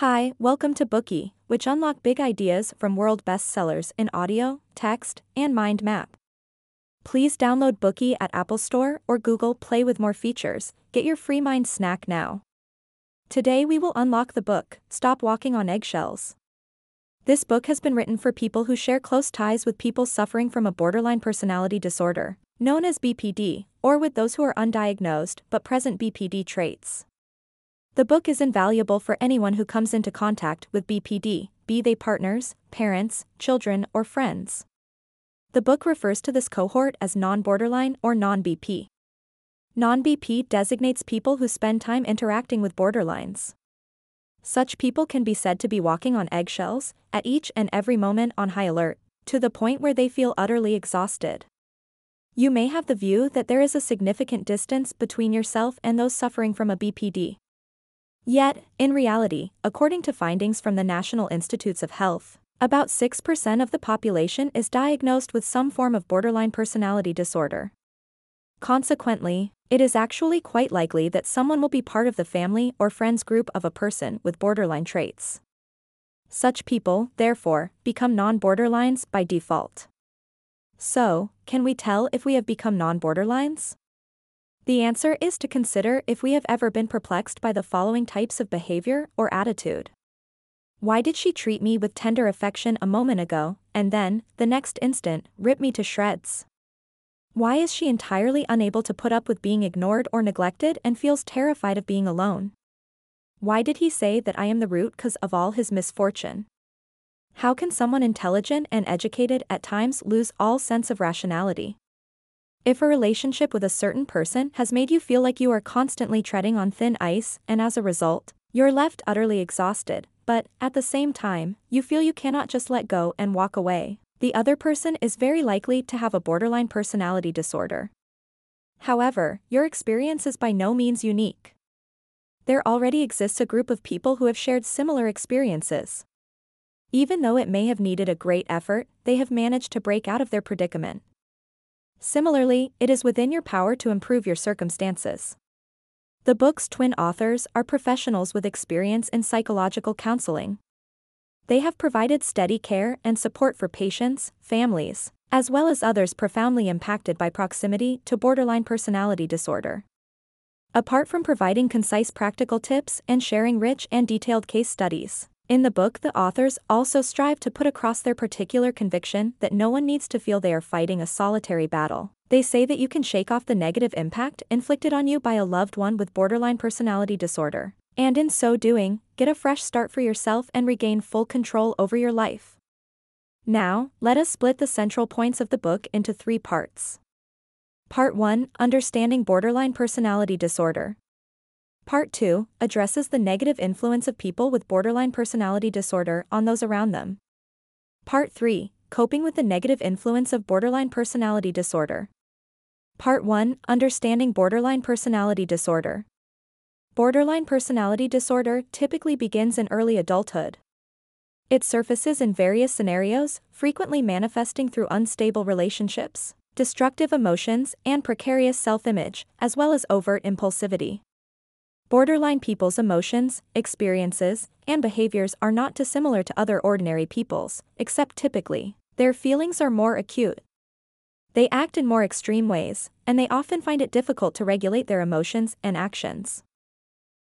Hi, welcome to Bookey, which unlock big ideas from world bestsellers in audio, text, and mind map. Please download Bookey at Apple Store or Google Play with more features. Get your free mind snack now. Today we will unlock the book, Stop Walking on Eggshells. This book has been written for people who share close ties with people suffering from a borderline personality disorder, known as BPD, or with those who are undiagnosed but present BPD traits. The book is invaluable for anyone who comes into contact with BPD, be they partners, parents, children, or friends. The book refers to this cohort as non borderline or non BP. Non BP designates people who spend time interacting with borderlines. Such people can be said to be walking on eggshells, at each and every moment on high alert, to the point where they feel utterly exhausted. You may have the view that there is a significant distance between yourself and those suffering from a BPD. Yet, in reality, according to findings from the National Institutes of Health, about 6% of the population is diagnosed with some form of borderline personality disorder. Consequently, it is actually quite likely that someone will be part of the family or friends group of a person with borderline traits. Such people, therefore, become non borderlines by default. So, can we tell if we have become non borderlines? The answer is to consider if we have ever been perplexed by the following types of behavior or attitude. Why did she treat me with tender affection a moment ago, and then, the next instant, rip me to shreds? Why is she entirely unable to put up with being ignored or neglected and feels terrified of being alone? Why did he say that I am the root cause of all his misfortune? How can someone intelligent and educated at times lose all sense of rationality? If a relationship with a certain person has made you feel like you are constantly treading on thin ice, and as a result, you're left utterly exhausted, but, at the same time, you feel you cannot just let go and walk away, the other person is very likely to have a borderline personality disorder. However, your experience is by no means unique. There already exists a group of people who have shared similar experiences. Even though it may have needed a great effort, they have managed to break out of their predicament. Similarly, it is within your power to improve your circumstances. The book's twin authors are professionals with experience in psychological counseling. They have provided steady care and support for patients, families, as well as others profoundly impacted by proximity to borderline personality disorder. Apart from providing concise practical tips and sharing rich and detailed case studies, in the book, the authors also strive to put across their particular conviction that no one needs to feel they are fighting a solitary battle. They say that you can shake off the negative impact inflicted on you by a loved one with borderline personality disorder, and in so doing, get a fresh start for yourself and regain full control over your life. Now, let us split the central points of the book into three parts. Part 1 Understanding Borderline Personality Disorder. Part 2 addresses the negative influence of people with borderline personality disorder on those around them. Part 3 Coping with the negative influence of borderline personality disorder. Part 1 Understanding borderline personality disorder. Borderline personality disorder typically begins in early adulthood. It surfaces in various scenarios, frequently manifesting through unstable relationships, destructive emotions, and precarious self image, as well as overt impulsivity. Borderline people's emotions, experiences, and behaviors are not dissimilar to other ordinary people's, except typically, their feelings are more acute. They act in more extreme ways, and they often find it difficult to regulate their emotions and actions.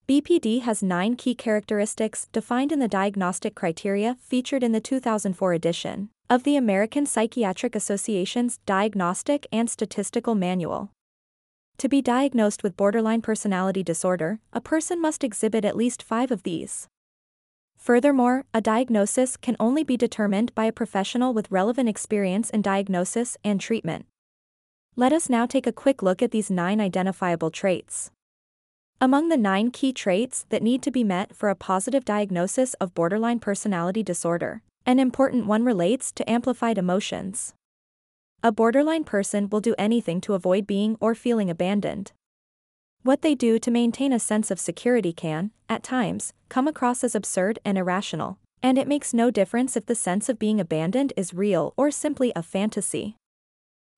BPD has nine key characteristics defined in the diagnostic criteria featured in the 2004 edition of the American Psychiatric Association's Diagnostic and Statistical Manual. To be diagnosed with borderline personality disorder, a person must exhibit at least five of these. Furthermore, a diagnosis can only be determined by a professional with relevant experience in diagnosis and treatment. Let us now take a quick look at these nine identifiable traits. Among the nine key traits that need to be met for a positive diagnosis of borderline personality disorder, an important one relates to amplified emotions. A borderline person will do anything to avoid being or feeling abandoned. What they do to maintain a sense of security can, at times, come across as absurd and irrational, and it makes no difference if the sense of being abandoned is real or simply a fantasy.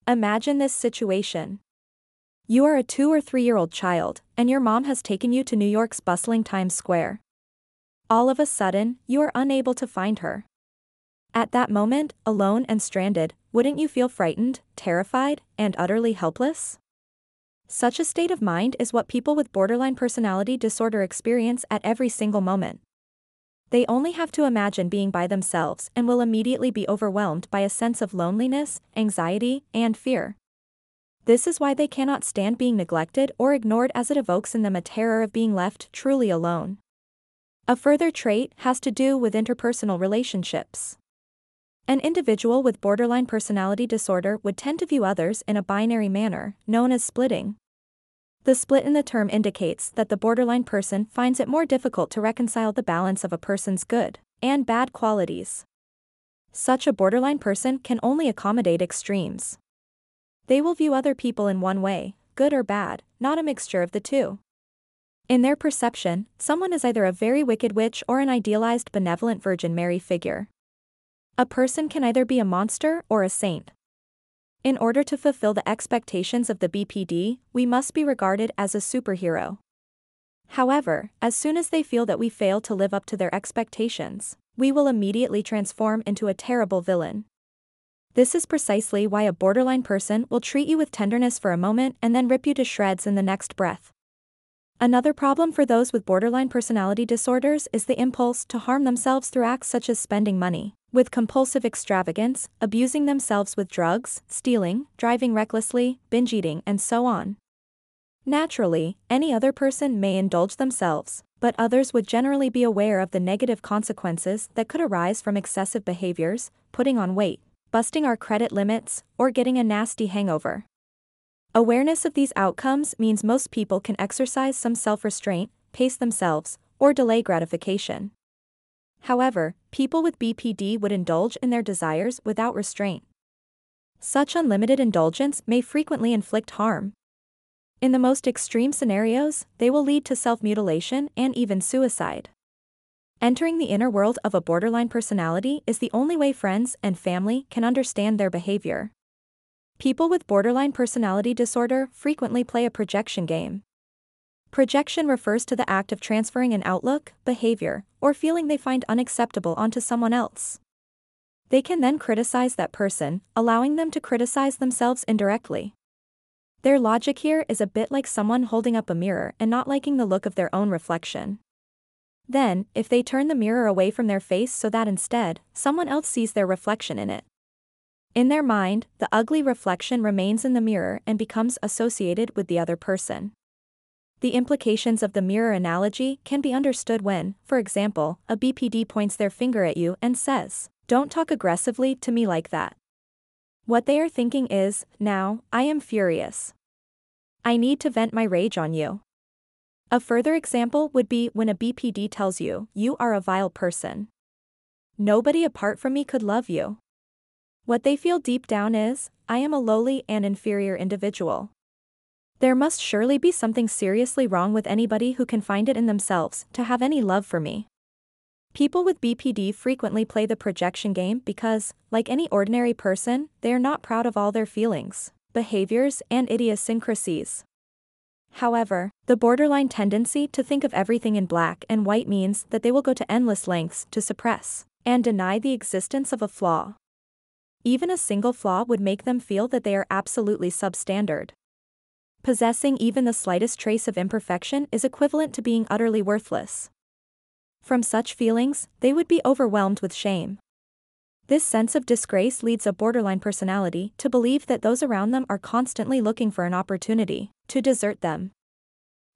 Imagine this situation. You are a two or three year old child, and your mom has taken you to New York's bustling Times Square. All of a sudden, you are unable to find her. At that moment, alone and stranded, wouldn't you feel frightened, terrified, and utterly helpless? Such a state of mind is what people with borderline personality disorder experience at every single moment. They only have to imagine being by themselves and will immediately be overwhelmed by a sense of loneliness, anxiety, and fear. This is why they cannot stand being neglected or ignored as it evokes in them a terror of being left truly alone. A further trait has to do with interpersonal relationships. An individual with borderline personality disorder would tend to view others in a binary manner, known as splitting. The split in the term indicates that the borderline person finds it more difficult to reconcile the balance of a person's good and bad qualities. Such a borderline person can only accommodate extremes. They will view other people in one way, good or bad, not a mixture of the two. In their perception, someone is either a very wicked witch or an idealized benevolent Virgin Mary figure. A person can either be a monster or a saint. In order to fulfill the expectations of the BPD, we must be regarded as a superhero. However, as soon as they feel that we fail to live up to their expectations, we will immediately transform into a terrible villain. This is precisely why a borderline person will treat you with tenderness for a moment and then rip you to shreds in the next breath. Another problem for those with borderline personality disorders is the impulse to harm themselves through acts such as spending money, with compulsive extravagance, abusing themselves with drugs, stealing, driving recklessly, binge eating, and so on. Naturally, any other person may indulge themselves, but others would generally be aware of the negative consequences that could arise from excessive behaviors, putting on weight, busting our credit limits, or getting a nasty hangover. Awareness of these outcomes means most people can exercise some self restraint, pace themselves, or delay gratification. However, people with BPD would indulge in their desires without restraint. Such unlimited indulgence may frequently inflict harm. In the most extreme scenarios, they will lead to self mutilation and even suicide. Entering the inner world of a borderline personality is the only way friends and family can understand their behavior. People with borderline personality disorder frequently play a projection game. Projection refers to the act of transferring an outlook, behavior, or feeling they find unacceptable onto someone else. They can then criticize that person, allowing them to criticize themselves indirectly. Their logic here is a bit like someone holding up a mirror and not liking the look of their own reflection. Then, if they turn the mirror away from their face so that instead, someone else sees their reflection in it. In their mind, the ugly reflection remains in the mirror and becomes associated with the other person. The implications of the mirror analogy can be understood when, for example, a BPD points their finger at you and says, Don't talk aggressively to me like that. What they are thinking is, Now, I am furious. I need to vent my rage on you. A further example would be when a BPD tells you, You are a vile person. Nobody apart from me could love you. What they feel deep down is, I am a lowly and inferior individual. There must surely be something seriously wrong with anybody who can find it in themselves to have any love for me. People with BPD frequently play the projection game because, like any ordinary person, they are not proud of all their feelings, behaviors, and idiosyncrasies. However, the borderline tendency to think of everything in black and white means that they will go to endless lengths to suppress and deny the existence of a flaw. Even a single flaw would make them feel that they are absolutely substandard. Possessing even the slightest trace of imperfection is equivalent to being utterly worthless. From such feelings, they would be overwhelmed with shame. This sense of disgrace leads a borderline personality to believe that those around them are constantly looking for an opportunity to desert them.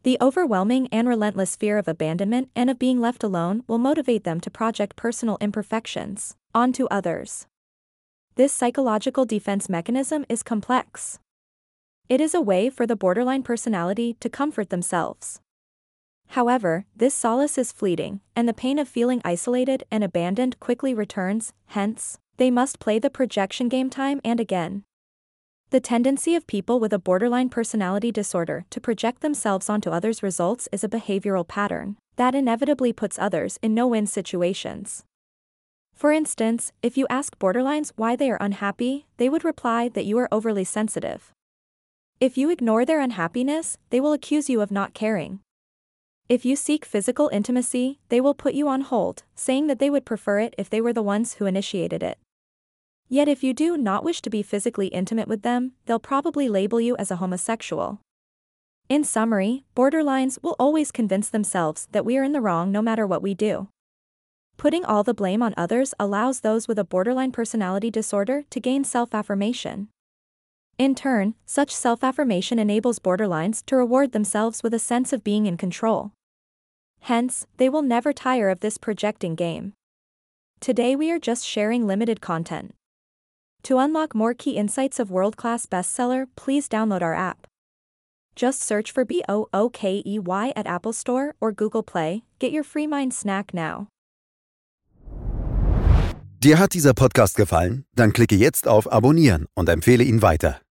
The overwhelming and relentless fear of abandonment and of being left alone will motivate them to project personal imperfections onto others. This psychological defense mechanism is complex. It is a way for the borderline personality to comfort themselves. However, this solace is fleeting, and the pain of feeling isolated and abandoned quickly returns, hence, they must play the projection game time and again. The tendency of people with a borderline personality disorder to project themselves onto others results is a behavioral pattern that inevitably puts others in no win situations. For instance, if you ask borderlines why they are unhappy, they would reply that you are overly sensitive. If you ignore their unhappiness, they will accuse you of not caring. If you seek physical intimacy, they will put you on hold, saying that they would prefer it if they were the ones who initiated it. Yet if you do not wish to be physically intimate with them, they'll probably label you as a homosexual. In summary, borderlines will always convince themselves that we are in the wrong no matter what we do. Putting all the blame on others allows those with a borderline personality disorder to gain self affirmation. In turn, such self affirmation enables borderlines to reward themselves with a sense of being in control. Hence, they will never tire of this projecting game. Today we are just sharing limited content. To unlock more key insights of world class bestseller, please download our app. Just search for B O O K E Y at Apple Store or Google Play. Get your free mind snack now. Dir hat dieser Podcast gefallen? Dann klicke jetzt auf Abonnieren und empfehle ihn weiter.